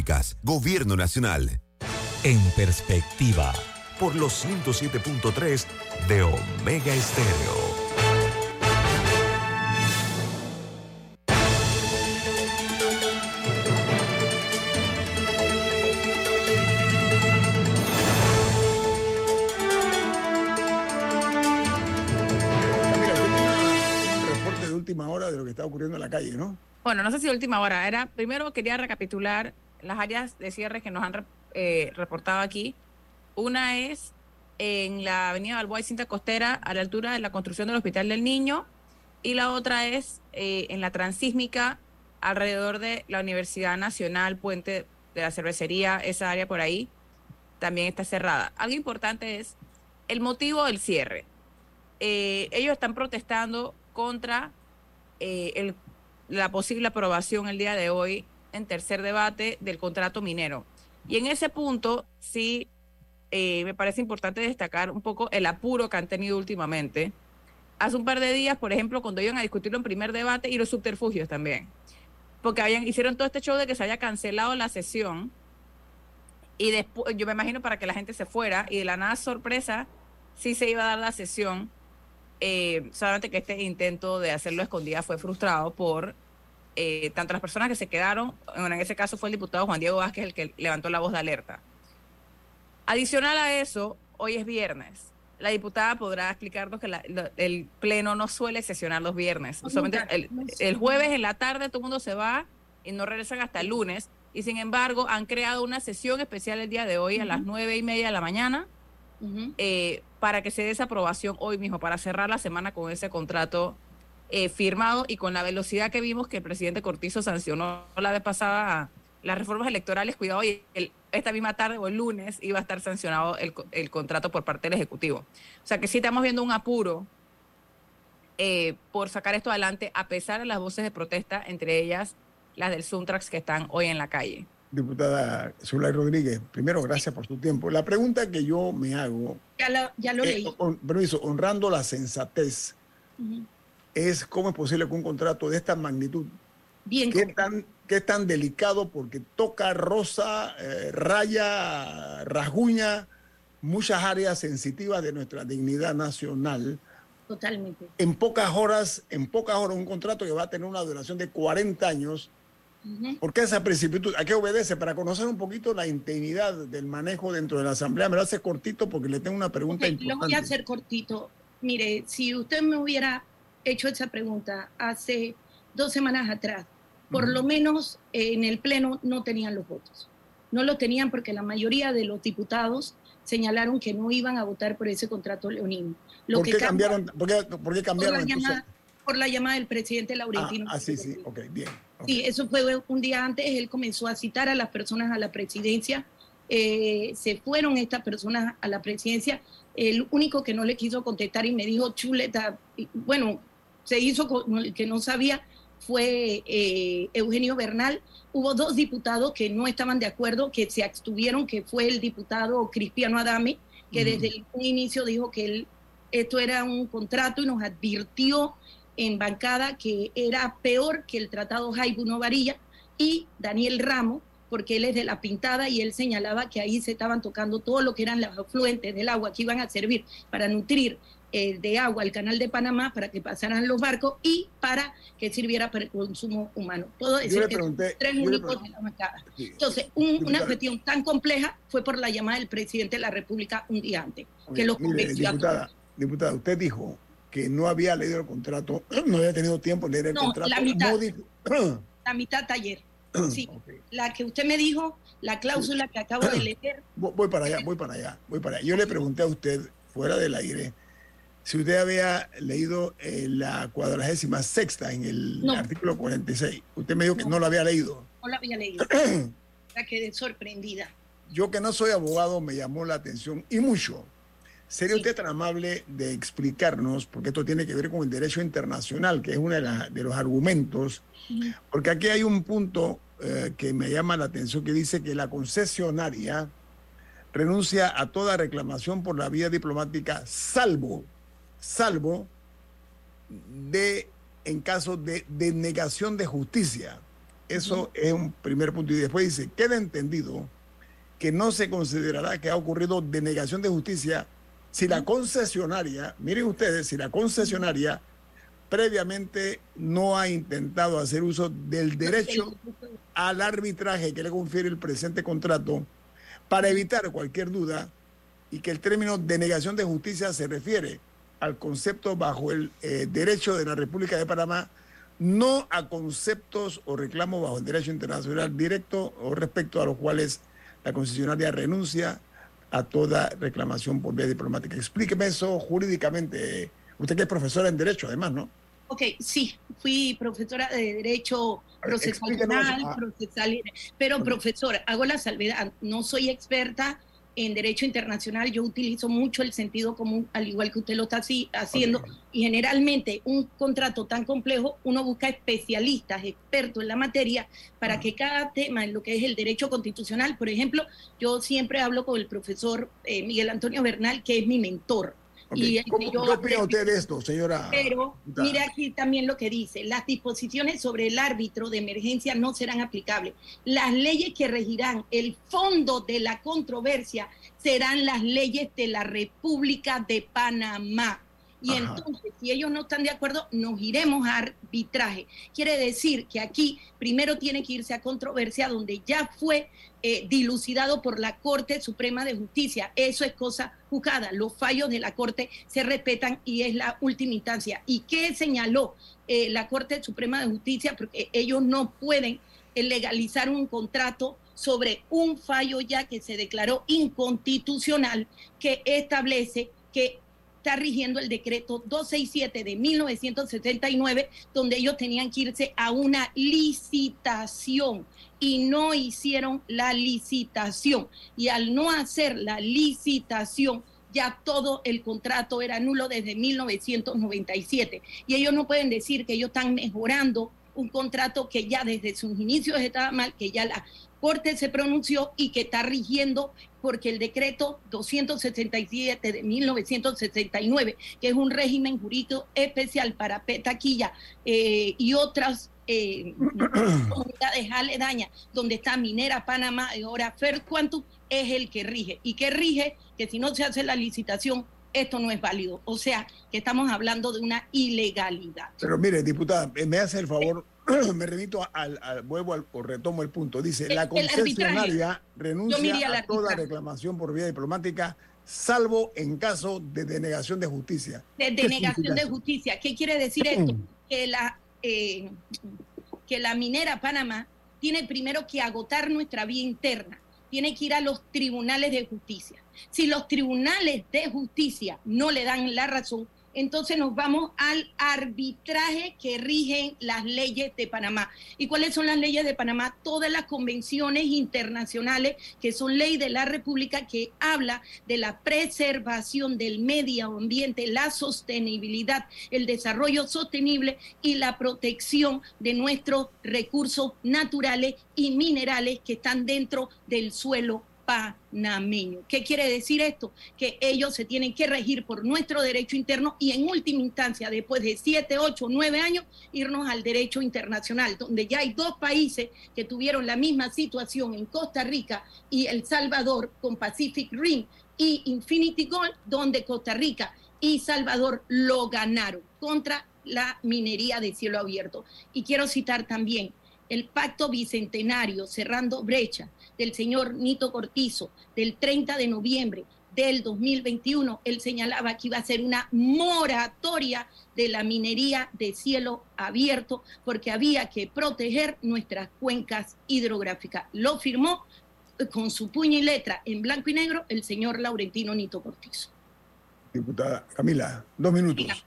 Speaker 1: Públicas, Gobierno Nacional.
Speaker 4: En perspectiva
Speaker 1: por los 107.3 de Omega Estéreo.
Speaker 2: Un reporte de última hora de lo que está ocurriendo en la calle, ¿no?
Speaker 3: Bueno, no sé si última hora. Era, primero quería recapitular las áreas de cierre que nos han eh, reportado aquí. Una es en la avenida Balboa y Cinta Costera, a la altura de la construcción del Hospital del Niño. Y la otra es eh, en la transísmica, alrededor de la Universidad Nacional, Puente de la Cervecería, esa área por ahí, también está cerrada. Algo importante es el motivo del cierre. Eh, ellos están protestando contra el- la posible aprobación el día de hoy en tercer debate del contrato minero. Y en ese punto sí eh, me parece importante destacar un poco el apuro que han tenido últimamente. Hace un par de días, por ejemplo, cuando iban a discutirlo en primer debate y los subterfugios también. Porque habían, hicieron todo este show de que se haya cancelado la sesión y después, yo me imagino para que la gente se fuera y de la nada sorpresa, sí se iba a dar la sesión. Eh, solamente que este intento de hacerlo escondida fue frustrado por eh, tanto las personas que se quedaron, bueno, en ese caso fue el diputado Juan Diego Vázquez el que levantó la voz de alerta. Adicional a eso, hoy es viernes. La diputada podrá explicarnos que la- el pleno no suele sesionar los viernes.
Speaker 6: No, nunca,
Speaker 3: el, jueves en la tarde todo el mundo se va y no regresan hasta el lunes. Y sin embargo, han creado una sesión especial el día de hoy a las nueve y media de la mañana eh, para que se dé esa aprobación hoy mismo, para cerrar la semana con ese contrato eh, firmado y con la velocidad que vimos que el presidente Cortizo sancionó la vez pasada las reformas electorales, cuidado, y el- esta misma tarde o el lunes iba a estar sancionado el, co- el contrato por parte del Ejecutivo. O sea que sí estamos viendo un apuro eh, por sacar esto adelante, a pesar de las voces de protesta, entre ellas las del Suntrax que están hoy en la calle.
Speaker 2: Diputada Zulay Rodríguez, primero, gracias por su tiempo. La pregunta que yo me hago,
Speaker 6: Ya, la- ya lo
Speaker 2: eh,
Speaker 6: leí.
Speaker 2: hon- permiso, honrando la sensatez. Es cómo es posible que un contrato de esta magnitud,
Speaker 6: Bien
Speaker 2: que es tan, es tan delicado porque toca, rosa, eh, raya, rasguña muchas áreas sensitivas de nuestra dignidad nacional,
Speaker 6: Totalmente.
Speaker 2: en pocas horas, en pocas horas un contrato que va a tener una duración de 40 años,
Speaker 6: Ujú.
Speaker 2: ¿Por qué esa precipitud? ¿A qué obedece? Para conocer un poquito la intimidad del manejo dentro de la Asamblea. Me lo hace cortito porque le tengo una pregunta
Speaker 6: Ok, Lo voy a
Speaker 2: importante.
Speaker 6: hacer cortito. Mire, si usted me hubiera hecho esa pregunta hace dos semanas atrás, por lo menos eh, en el Pleno no tenían los votos. No los tenían porque la mayoría de los diputados señalaron que no iban a votar por ese contrato leonino. Lo
Speaker 2: ¿Por
Speaker 6: que
Speaker 2: qué
Speaker 6: cambia-
Speaker 2: cambiaron? ¿Por qué, por qué
Speaker 6: por
Speaker 2: cambiaron
Speaker 6: la,
Speaker 2: entonces?
Speaker 6: llamada, por la llamada del presidente
Speaker 2: Ah,
Speaker 6: Laurentino.
Speaker 2: ah, sí, sí, ok, bien. ok.
Speaker 6: Sí, eso fue un día antes, él comenzó a citar a las personas a la presidencia, eh, se fueron estas personas a la presidencia, el único que no le quiso contestar y me dijo chuleta, bueno, se hizo con el que no sabía fue eh, Eugenio Bernal. Hubo dos diputados que no estaban de acuerdo, que se abstuvieron, que fue el diputado Cristiano Adame, que
Speaker 9: Ujú.
Speaker 6: desde el inicio dijo que él, esto era un contrato y nos advirtió en bancada que era peor que el tratado Jaibuno Varilla y Daniel Ramos, porque él es de la pintada y él señalaba que ahí se estaban tocando todo lo que eran los afluentes del agua que iban a servir para nutrir eh, de agua el canal de Panamá para que pasaran los barcos y para que sirviera para el consumo humano. Puedo decir que son
Speaker 2: pregunté-
Speaker 6: tres únicos de la bancada.
Speaker 2: Sí.
Speaker 6: Entonces, un- una cuestión tan compleja fue por la llamada del presidente de la República un día antes, que
Speaker 2: Mire,
Speaker 6: convenció a
Speaker 2: diputada,
Speaker 6: todos.
Speaker 2: diputada, usted dijo que no había leído el contrato, no había tenido tiempo de leer el
Speaker 6: No,
Speaker 2: contrato.
Speaker 6: la mitad.
Speaker 2: No
Speaker 6: La mitad taller. Sí, la que usted me dijo, la cláusula que acabo de leer,
Speaker 2: voy para allá, voy para allá, voy para allá. Yo le pregunté a usted, fuera del aire, si usted había leído eh, la cuadragésima sexta en el
Speaker 6: No.
Speaker 2: artículo 46. Usted me dijo que no lo había leído.
Speaker 6: no la había leído. La quedé sorprendida.
Speaker 2: Yo que no soy abogado me llamó la atención y mucho. ¿Sería usted tan amable de explicarnos, porque esto tiene que ver con el derecho internacional, que es uno de, de los argumentos, porque aquí hay un punto eh, que me llama la atención que dice que la concesionaria renuncia a toda reclamación por la vía diplomática, salvo, salvo de en caso de denegación de justicia. Eso es un primer punto. Y después dice, queda entendido que no se considerará que ha ocurrido denegación de justicia si la concesionaria, miren ustedes, si la concesionaria previamente no ha intentado hacer uso del derecho al arbitraje que le confiere el presente contrato para evitar cualquier duda y que el término denegación de justicia se refiere al concepto bajo el eh, derecho de la República de Panamá, no a conceptos o reclamos bajo el derecho internacional directo o respecto a los cuales la concesionaria renuncia a toda reclamación por vía diplomática. Explíqueme eso jurídicamente. Usted que es profesora en Derecho, además, ¿no?
Speaker 6: Ok, sí, fui profesora de Derecho Procesal Penal, procesal, pero profesora, hago la salvedad, no soy experta en derecho internacional yo utilizo mucho el sentido común, al igual que usted lo está así, haciendo, y generalmente un contrato tan complejo, uno busca especialistas, expertos en la materia, para que cada tema en lo que es el derecho constitucional, por ejemplo, yo siempre hablo con el profesor eh, Miguel Antonio Bernal, que es mi mentor.
Speaker 2: Y ¿Cómo, ¿Qué opina usted de esto, señora?
Speaker 6: Pero mire aquí también lo que dice, las disposiciones sobre el árbitro de emergencia no serán aplicables. Las leyes que regirán el fondo de la controversia serán las leyes de la República de Panamá. Y entonces, si ellos no están de acuerdo, nos iremos a arbitraje. Quiere decir que aquí primero tiene que irse a controversia donde ya fue eh, dilucidado por la Corte Suprema de Justicia. Eso es cosa juzgada. Los fallos de la Corte se respetan y es la última instancia. ¿Y qué señaló eh, la Corte Suprema de Justicia? Porque ellos no pueden eh, legalizar un contrato sobre un fallo ya que se declaró inconstitucional que establece que está rigiendo el decreto 267 de 1979, donde ellos tenían que irse a una licitación y no hicieron la licitación. Y al no hacer la licitación, ya todo el contrato era nulo desde 1997. Y ellos no pueden decir que ellos están mejorando un contrato que ya desde sus inicios estaba mal, que ya la Corte se pronunció y que está rigiendo porque el decreto 267 de 1969, que es un régimen jurídico especial para Petaquilla eh, y otras eh, comunidades aledañas, donde está Minera Panamá y ahora Fer Quantum, es el que rige. Y que rige que si no se hace la licitación, esto no es válido. O sea, que estamos hablando de una ilegalidad.
Speaker 2: Pero mire, diputada, me hace el favor me remito al, al vuelvo al, o retomo el punto. Dice, la concesionaria renuncia a toda reclamación por vía diplomática, salvo en caso de denegación de justicia.
Speaker 6: De denegación de justicia. ¿Qué quiere decir esto? Que la, eh, que la minera Panamá tiene primero que agotar nuestra vía interna, tiene que ir a los tribunales de justicia. Si los tribunales de justicia no le dan la razón, entonces nos vamos al arbitraje que rigen las leyes de Panamá. ¿Y cuáles son las leyes de Panamá? Todas las convenciones internacionales que son ley de la República que habla de la preservación del medio ambiente, la sostenibilidad, el desarrollo sostenible y la protección de nuestros recursos naturales y minerales que están dentro del suelo panameño. ¿Qué quiere decir esto? Que ellos se tienen que regir por nuestro derecho interno y en última instancia, después de siete, ocho, nueve años, irnos al derecho internacional, donde ya hay dos países que tuvieron la misma situación en Costa Rica y El Salvador con Pacific Rim y Infinity Gold, donde Costa Rica y Salvador lo ganaron contra la minería de cielo abierto. Y quiero citar también el pacto bicentenario cerrando brecha del señor Nito Cortizo del 30 de noviembre del 2021, él señalaba que iba a ser una moratoria de la minería de cielo abierto porque había que proteger nuestras cuencas hidrográficas. Lo firmó con su puño y letra en blanco y negro el señor Laurentino Nito Cortizo.
Speaker 2: Diputada Camila, dos minutos.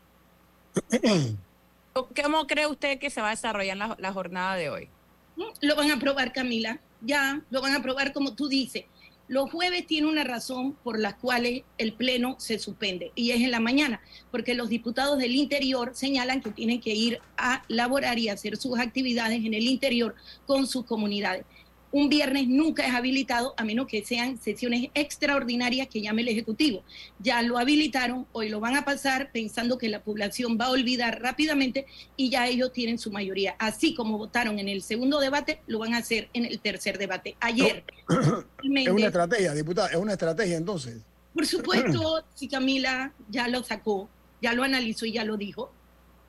Speaker 3: ¿Cómo cree usted que se va a desarrollar la, la jornada de hoy?
Speaker 6: Mm, lo van a aprobar, Camila ya lo van a aprobar como tú dices. Los jueves tiene una razón por la cual el Pleno se suspende y es en la mañana, porque los diputados del interior señalan que tienen que ir a laborar y hacer sus actividades en el interior con sus comunidades. Un viernes nunca es habilitado a menos que sean sesiones extraordinarias que llame el Ejecutivo. Ya lo habilitaron, hoy lo van a pasar pensando que la población va a olvidar rápidamente y ya ellos tienen su mayoría. Así como votaron en el segundo debate, lo van a hacer en el tercer debate. Ayer.
Speaker 2: es una estrategia, diputada, es una estrategia entonces.
Speaker 6: Por supuesto, si Camila ya lo sacó, ya lo analizó y ya lo dijo.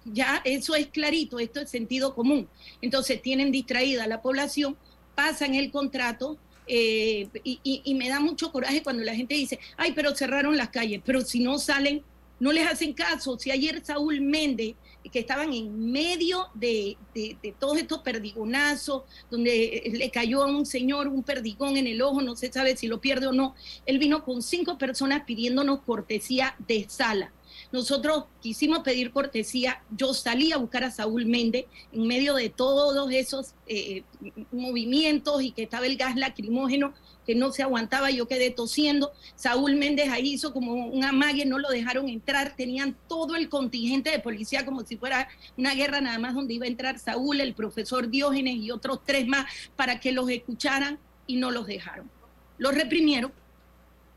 Speaker 6: Ya eso es clarito, esto es sentido común. Entonces tienen distraída a la población pasan el contrato eh, y, me da mucho coraje cuando la gente dice, ay, pero cerraron las calles, pero si no salen, no les hacen caso. Si ayer Saúl Méndez, que estaban en medio de, de, todos estos perdigonazos, donde le cayó a un señor un perdigón en el ojo, no se sabe si lo pierde o no, él vino con cinco personas pidiéndonos cortesía de sala. Nosotros quisimos pedir cortesía, yo salí a buscar a Saúl Méndez en medio de todos esos eh, movimientos y que estaba el gas lacrimógeno que no se aguantaba, yo quedé tosiendo. Saúl Méndez ahí hizo como un amague, no lo dejaron entrar, tenían todo el contingente de policía como si fuera una guerra nada más donde iba a entrar Saúl, el profesor Diógenes y otros tres más para que los escucharan y no los dejaron. Los reprimieron,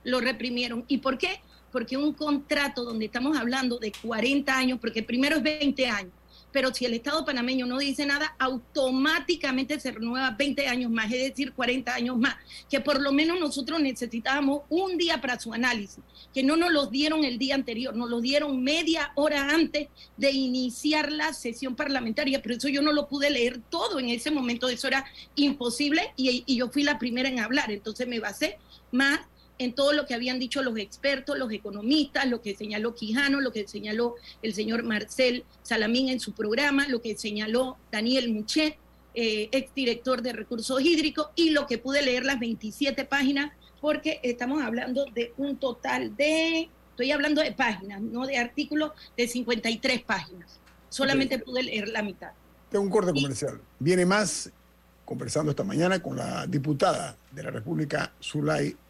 Speaker 6: los reprimieron. ¿Y por qué? Porque un contrato donde estamos hablando de 40 años, porque primero es 20 años, pero si el Estado panameño no dice nada, automáticamente se renueva 20 años más, es decir, 40 años más, que por lo menos nosotros necesitábamos un día para su análisis, que no nos los dieron el día anterior, nos lo dieron media hora antes de iniciar la sesión parlamentaria, pero eso yo no lo pude leer todo en ese momento, eso era imposible y, y yo fui la primera en hablar, entonces me basé más en todo lo que habían dicho los expertos, los economistas, lo que señaló Quijano, lo que señaló el señor Marcel Salamín en su programa, lo que señaló Daniel Muchet, eh, exdirector de recursos hídricos, y lo que pude leer las 27 páginas, porque estamos hablando de un total de, estoy hablando de páginas, no de artículos, de 53 páginas. Solamente pude leer la mitad.
Speaker 2: Tengo un corte comercial. Viene más conversando esta mañana con la diputada de la República, Zulay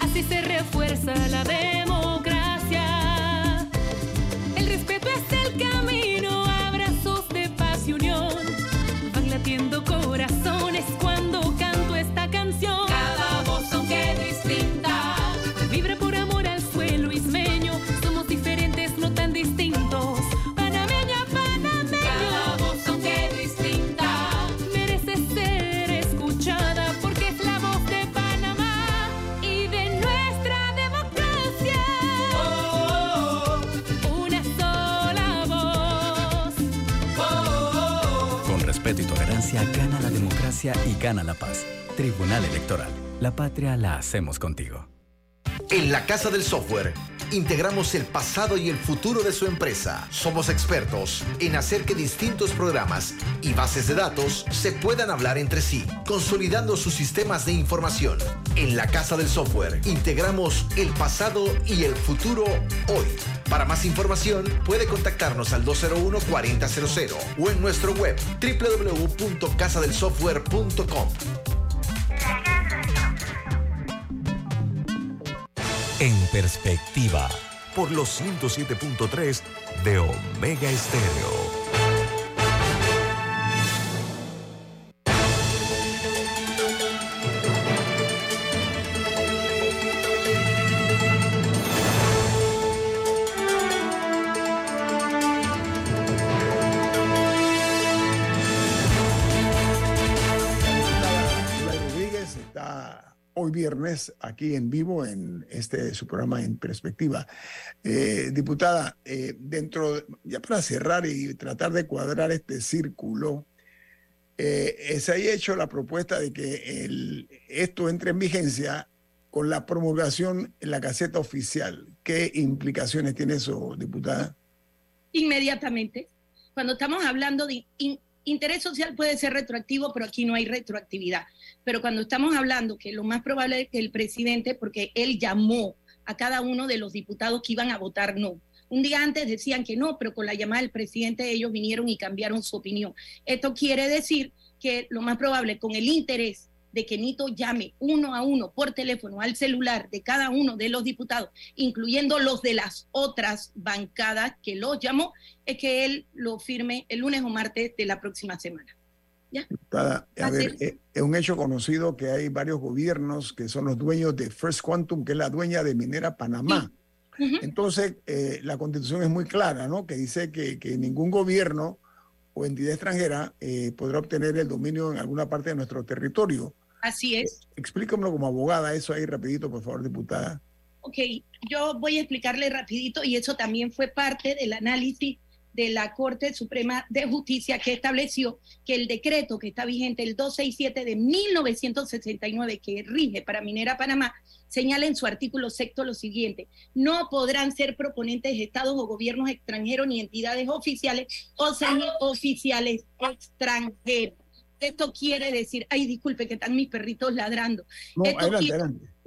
Speaker 9: Así se refuerza la democracia. Y
Speaker 5: gana la paz. Tribunal Electoral. La patria la hacemos contigo.
Speaker 10: En la Casa del Software integramos el pasado y el futuro de su empresa. Somos expertos en hacer que distintos programas y bases de datos se puedan hablar entre sí, consolidando sus sistemas de información. En la Casa del Software integramos el pasado y el futuro hoy. Para más información puede contactarnos al 201-4000 o en nuestro web www.casadelsoftware.com.
Speaker 4: En perspectiva.
Speaker 1: Por los 107.3 de Omega Estéreo.
Speaker 2: Aquí en vivo en este su programa en perspectiva. Eh, diputada, eh, dentro, ya para cerrar y tratar de cuadrar este círculo, eh, se ha hecho la propuesta de que esto entre en vigencia con la promulgación en la caseta oficial. ¿Qué implicaciones tiene eso, diputada?
Speaker 6: Inmediatamente. Cuando estamos hablando de interés social puede ser retroactivo, pero aquí no hay retroactividad. Pero cuando estamos hablando que lo más probable es que el presidente, porque él llamó a cada uno de los diputados que iban a votar no. Un día antes decían que no, pero con la llamada del presidente ellos vinieron y cambiaron su opinión. Esto quiere decir que lo más probable con el interés de que Nito llame uno a uno por teléfono al celular de cada uno de los diputados, incluyendo los de las otras bancadas que los llamó, es que él lo firme el lunes o martes de la próxima semana. ¿Ya?
Speaker 2: a ver, eh, es un hecho conocido que hay varios gobiernos que son los dueños de First Quantum, que es la dueña de Minera Panamá. Entonces, eh, la constitución es muy clara, ¿no? Que dice que, que ningún gobierno o entidad extranjera eh, podrá obtener el dominio en alguna parte de nuestro territorio.
Speaker 6: Así es.
Speaker 2: Explícamelo como abogada eso ahí rapidito, por favor, diputada.
Speaker 6: Ok, yo voy a explicarle rapidito y eso también fue parte del análisis de la Corte Suprema de Justicia que estableció que el decreto que está vigente, el 267 de 1969, que rige para Minera Panamá, señala en su artículo sexto lo siguiente, no podrán ser proponentes de estados o gobiernos extranjeros ni entidades oficiales o oficiales extranjeros. Esto quiere decir, ay, disculpe que están mis perritos ladrando. esto quiere,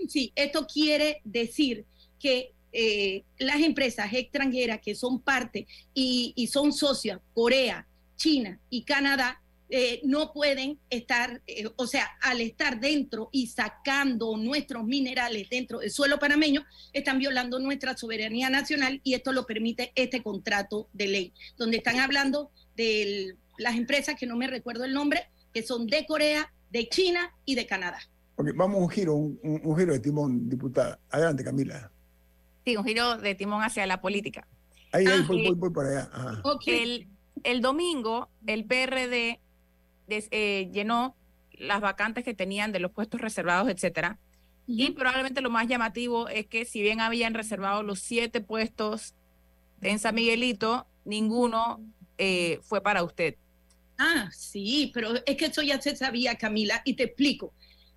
Speaker 6: Sí, esto quiere decir que eh, las empresas extranjeras que son parte y, son socias, Corea, China y Canadá, eh, no pueden estar, eh, o sea, al estar dentro y sacando nuestros minerales dentro del suelo panameño, están violando nuestra soberanía nacional y esto lo permite este contrato de ley, donde están hablando de las empresas que no me recuerdo el nombre, que son de Corea, de China y de Canadá.
Speaker 2: Vamos a un giro, un, giro de timón, diputada. Adelante, Camila.
Speaker 3: Sí, un giro de timón hacia la política.
Speaker 2: Ahí, ahí, ah, voy, voy, por allá.
Speaker 3: El, el, domingo, el PRD eh, llenó las vacantes que tenían de los puestos reservados, etcétera. Y probablemente lo más llamativo es que si bien habían reservado los siete puestos en San Miguelito, ninguno eh, fue para usted.
Speaker 6: Ah, sí, pero es que eso ya se sabía, Camila, y te explico.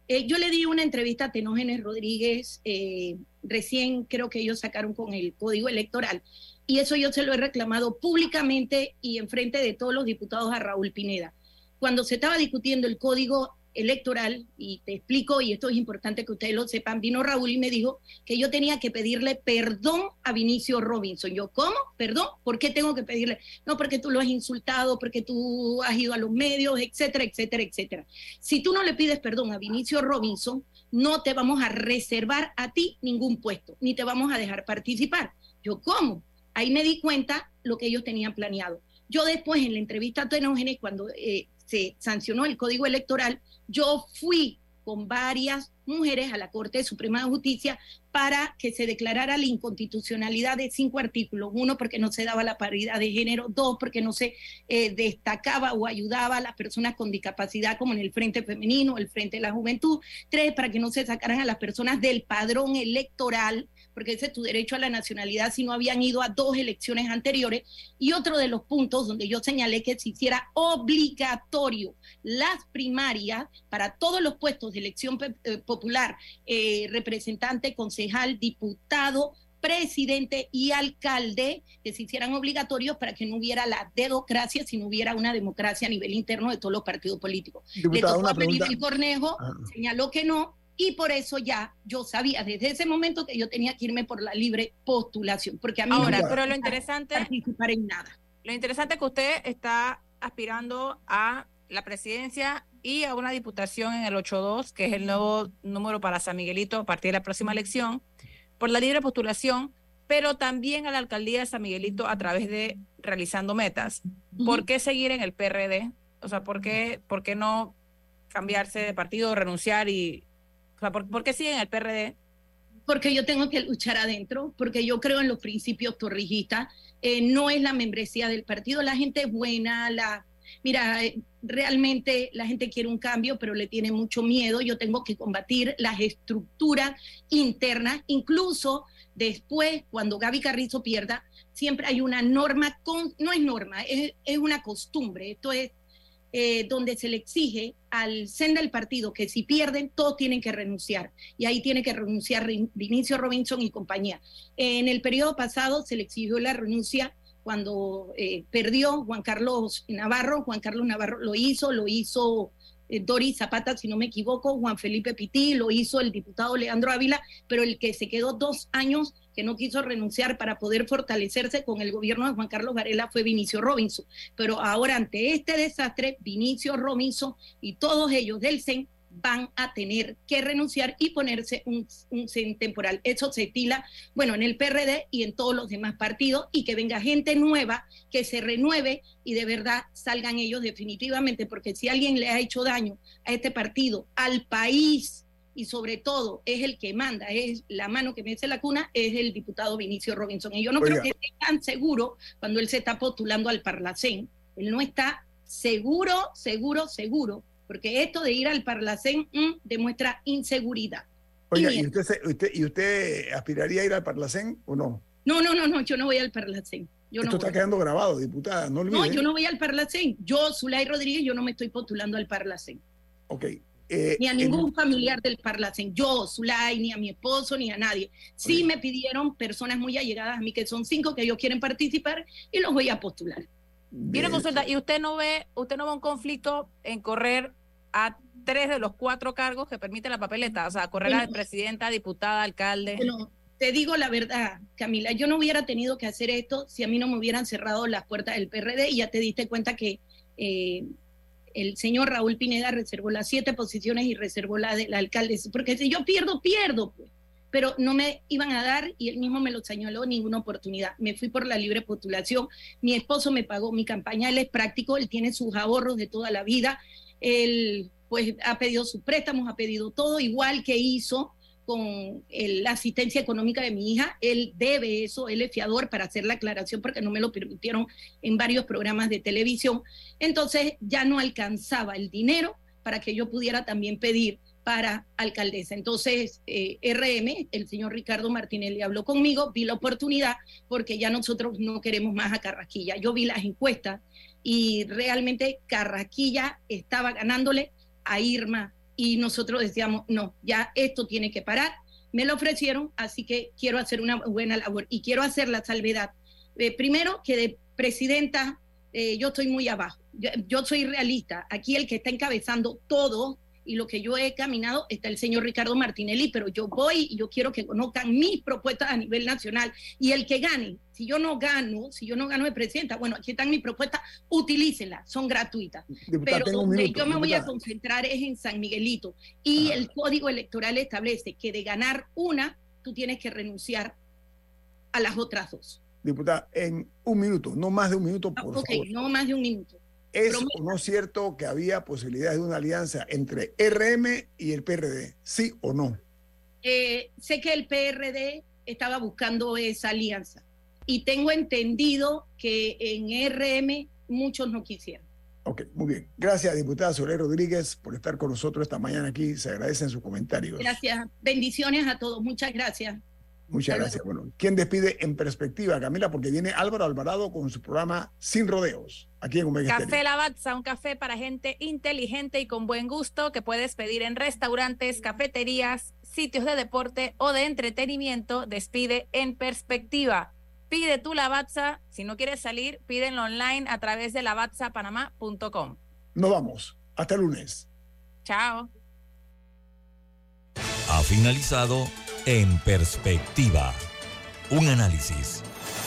Speaker 6: Eh, yo le di una entrevista a Tenógenes Rodríguez, eh, recién creo que ellos sacaron con el código electoral, y eso yo se lo he reclamado públicamente y en frente de todos los diputados a Raúl Pineda. Cuando se estaba discutiendo el código electoral, y te explico, y esto es importante que ustedes lo sepan, vino Raúl y me dijo que yo tenía que pedirle perdón a Vinicio Robinson. Yo, ¿cómo? ¿Perdón? ¿Por qué tengo que pedirle? No, porque tú lo has insultado, porque tú has ido a los medios, etcétera, etcétera, etcétera. Si tú no le pides perdón a Vinicio Robinson, no te vamos a reservar a ti ningún puesto, ni te vamos a dejar participar. Yo, ¿cómo? Ahí me di cuenta lo que ellos tenían planeado. Yo después en la entrevista a Tenógenes, cuando eh, se sancionó el código electoral, yo fui con varias mujeres a la Corte Suprema de Justicia para que se declarara la inconstitucionalidad de cinco artículos. Uno, porque no se daba la paridad de género. Dos, porque no se eh, destacaba o ayudaba a las personas con discapacidad, como en el Frente Femenino, el Frente de la Juventud. Tres, para que no se sacaran a las personas del padrón electoral porque ese es tu derecho a la nacionalidad si no habían ido a dos elecciones anteriores. Y otro de los puntos donde yo señalé que se hiciera obligatorio las primarias para todos los puestos de elección eh, popular, eh, representante, concejal, diputado, presidente y alcalde que se hicieran obligatorios para que no hubiera la democracia, si no hubiera una democracia a nivel interno de todos los partidos políticos. Le tocó a Cornejo, señaló que no, y por eso ya yo sabía desde ese momento que yo tenía que irme por la libre postulación, porque a mí
Speaker 3: Ahora, no pero lo interesante
Speaker 6: participar en nada.
Speaker 3: Lo interesante es que usted está aspirando a la presidencia y a una diputación en el 82, que es el nuevo número para San Miguelito a partir de la próxima elección, por la libre postulación, pero también a la alcaldía de San Miguelito a través de realizando metas. ¿Por qué seguir en el PRD? O sea, ¿por qué, por qué no cambiarse de partido, renunciar y ¿por, qué siguen el PRD?
Speaker 6: Porque yo tengo que luchar adentro, porque yo creo en los principios torrijistas. Eh, no es la membresía del partido, la gente es buena, la... Mira, eh, realmente la gente quiere un cambio, pero le tiene mucho miedo. Yo tengo que combatir las estructuras internas, incluso después, cuando Gaby Carrizo pierda, siempre hay una norma, no es norma, es, es una costumbre. Esto es eh, donde se le exige al CEN del partido que si pierden, todos tienen que renunciar. Y ahí tiene que renunciar Vinicio Robinson y compañía. En el periodo pasado se le exigió la renuncia cuando eh, perdió Juan Carlos Navarro. Juan Carlos Navarro lo hizo, lo hizo eh, Doris Zapata, si no me equivoco, Juan Felipe Pití, lo hizo el diputado Leandro Ávila, pero el que se quedó dos años que no quiso renunciar para poder fortalecerse con el gobierno de Juan Carlos Varela fue Vinicio Robinson. Pero ahora ante este desastre, Vinicio Robinson y todos ellos del CEN van a tener que renunciar y ponerse un, un CEN temporal. Eso se estila, bueno, en el PRD y en todos los demás partidos y que venga gente nueva, que se renueve y de verdad salgan ellos definitivamente, porque si alguien le ha hecho daño a este partido, al país, y sobre todo es el que manda, es la mano que mece la cuna, es el diputado Vinicio Robinson. Y yo no creo que esté tan seguro cuando él se está postulando al Parlacén. Él no está seguro, seguro, seguro porque esto de ir al Parlacén mm, demuestra inseguridad.
Speaker 2: Oiga, ¿y, usted, ¿y usted aspiraría a ir al Parlacén o no?
Speaker 6: No, no, no, no, yo no voy al Parlacén. Yo
Speaker 2: Esto está quedando grabado, diputada, no olvide.
Speaker 6: No, yo no voy al Parlacén. Yo, Zulay Rodríguez, yo no me estoy postulando al Parlacén.
Speaker 2: Ok.
Speaker 6: Eh, ni a ningún familiar del Parlacen, yo, Zulay, ni a mi esposo, ni a nadie. Sí me pidieron personas muy allegadas a mí, que son cinco que ellos quieren participar, y los voy a postular.
Speaker 3: Quiero consultar, ¿y usted no ve, usted no ve un conflicto en correr a tres de los cuatro cargos que permite la papeleta? O sea, correr a presidenta, diputada, alcalde.
Speaker 6: Bueno, te digo la verdad, Camila, yo no hubiera tenido que hacer esto si a mí no me hubieran cerrado las puertas del PRD y ya te diste cuenta que eh, el señor Raúl Pineda reservó las siete posiciones y reservó la del alcalde, porque si yo pierdo, pierdo, pues pero no me iban a dar, y él mismo me lo señaló, ninguna oportunidad. Me fui por la libre postulación, mi esposo me pagó mi campaña, él es práctico, él tiene sus ahorros de toda la vida, él pues ha pedido sus préstamos, ha pedido todo, igual que hizo con la asistencia económica de mi hija, él debe eso, él es fiador para hacer la aclaración porque no me lo permitieron en varios programas de televisión. Entonces ya no alcanzaba el dinero para que yo pudiera también pedir para alcaldesa. Entonces, eh, RM, el señor Ricardo Martinelli habló conmigo, vi la oportunidad porque ya nosotros no queremos más a Carrasquilla. Yo vi las encuestas y realmente Carrasquilla estaba ganándole a Irma y nosotros decíamos, no, ya esto tiene que parar. Me lo ofrecieron, así que quiero hacer una buena labor y quiero hacer la salvedad. Eh, primero, que de presidenta eh, yo estoy muy abajo. yo, soy realista. Aquí el que está encabezando todo y lo que yo he caminado está el señor Ricardo Martinelli, pero yo voy y yo quiero que conozcan mis propuestas a nivel nacional y el que gane, si yo no gano, si yo no gano de presidenta, bueno, aquí están mis propuestas, utilícenlas, son gratuitas. pero donde yo me voy a concentrar es en San Miguelito y el código electoral establece que de ganar una, tú tienes que renunciar a las otras dos.
Speaker 2: Diputada, en un minuto, no más de un minuto, por
Speaker 6: okay, no más de un minuto.
Speaker 2: ¿Es o no cierto que había posibilidades de una alianza entre RM y el PRD? ¿Sí o no?
Speaker 6: Eh, sé que el PRD estaba buscando esa alianza y tengo entendido que en RM muchos no quisieron.
Speaker 2: Ok, muy bien. Gracias, diputada Soler Rodríguez, por estar con nosotros esta mañana aquí. Se agradecen sus comentarios.
Speaker 6: Gracias. Bendiciones a todos. Muchas gracias.
Speaker 2: Muchas gracias. Bueno, ¿quién despide en perspectiva, Camila? Porque viene Álvaro Alvarado con su programa Sin Rodeos, aquí en Omega
Speaker 3: Café Lavazza, un café para gente inteligente y con buen gusto que puedes pedir en restaurantes, cafeterías, sitios de deporte o de entretenimiento. Despide en perspectiva. Pide tu Lavazza. Si no quieres salir, pídenlo online a través de lavazzapanamá.com.
Speaker 2: Nos vamos. Hasta el lunes.
Speaker 3: Chao.
Speaker 4: Ha finalizado en perspectiva. Un análisis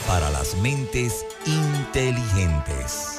Speaker 4: para las mentes inteligentes.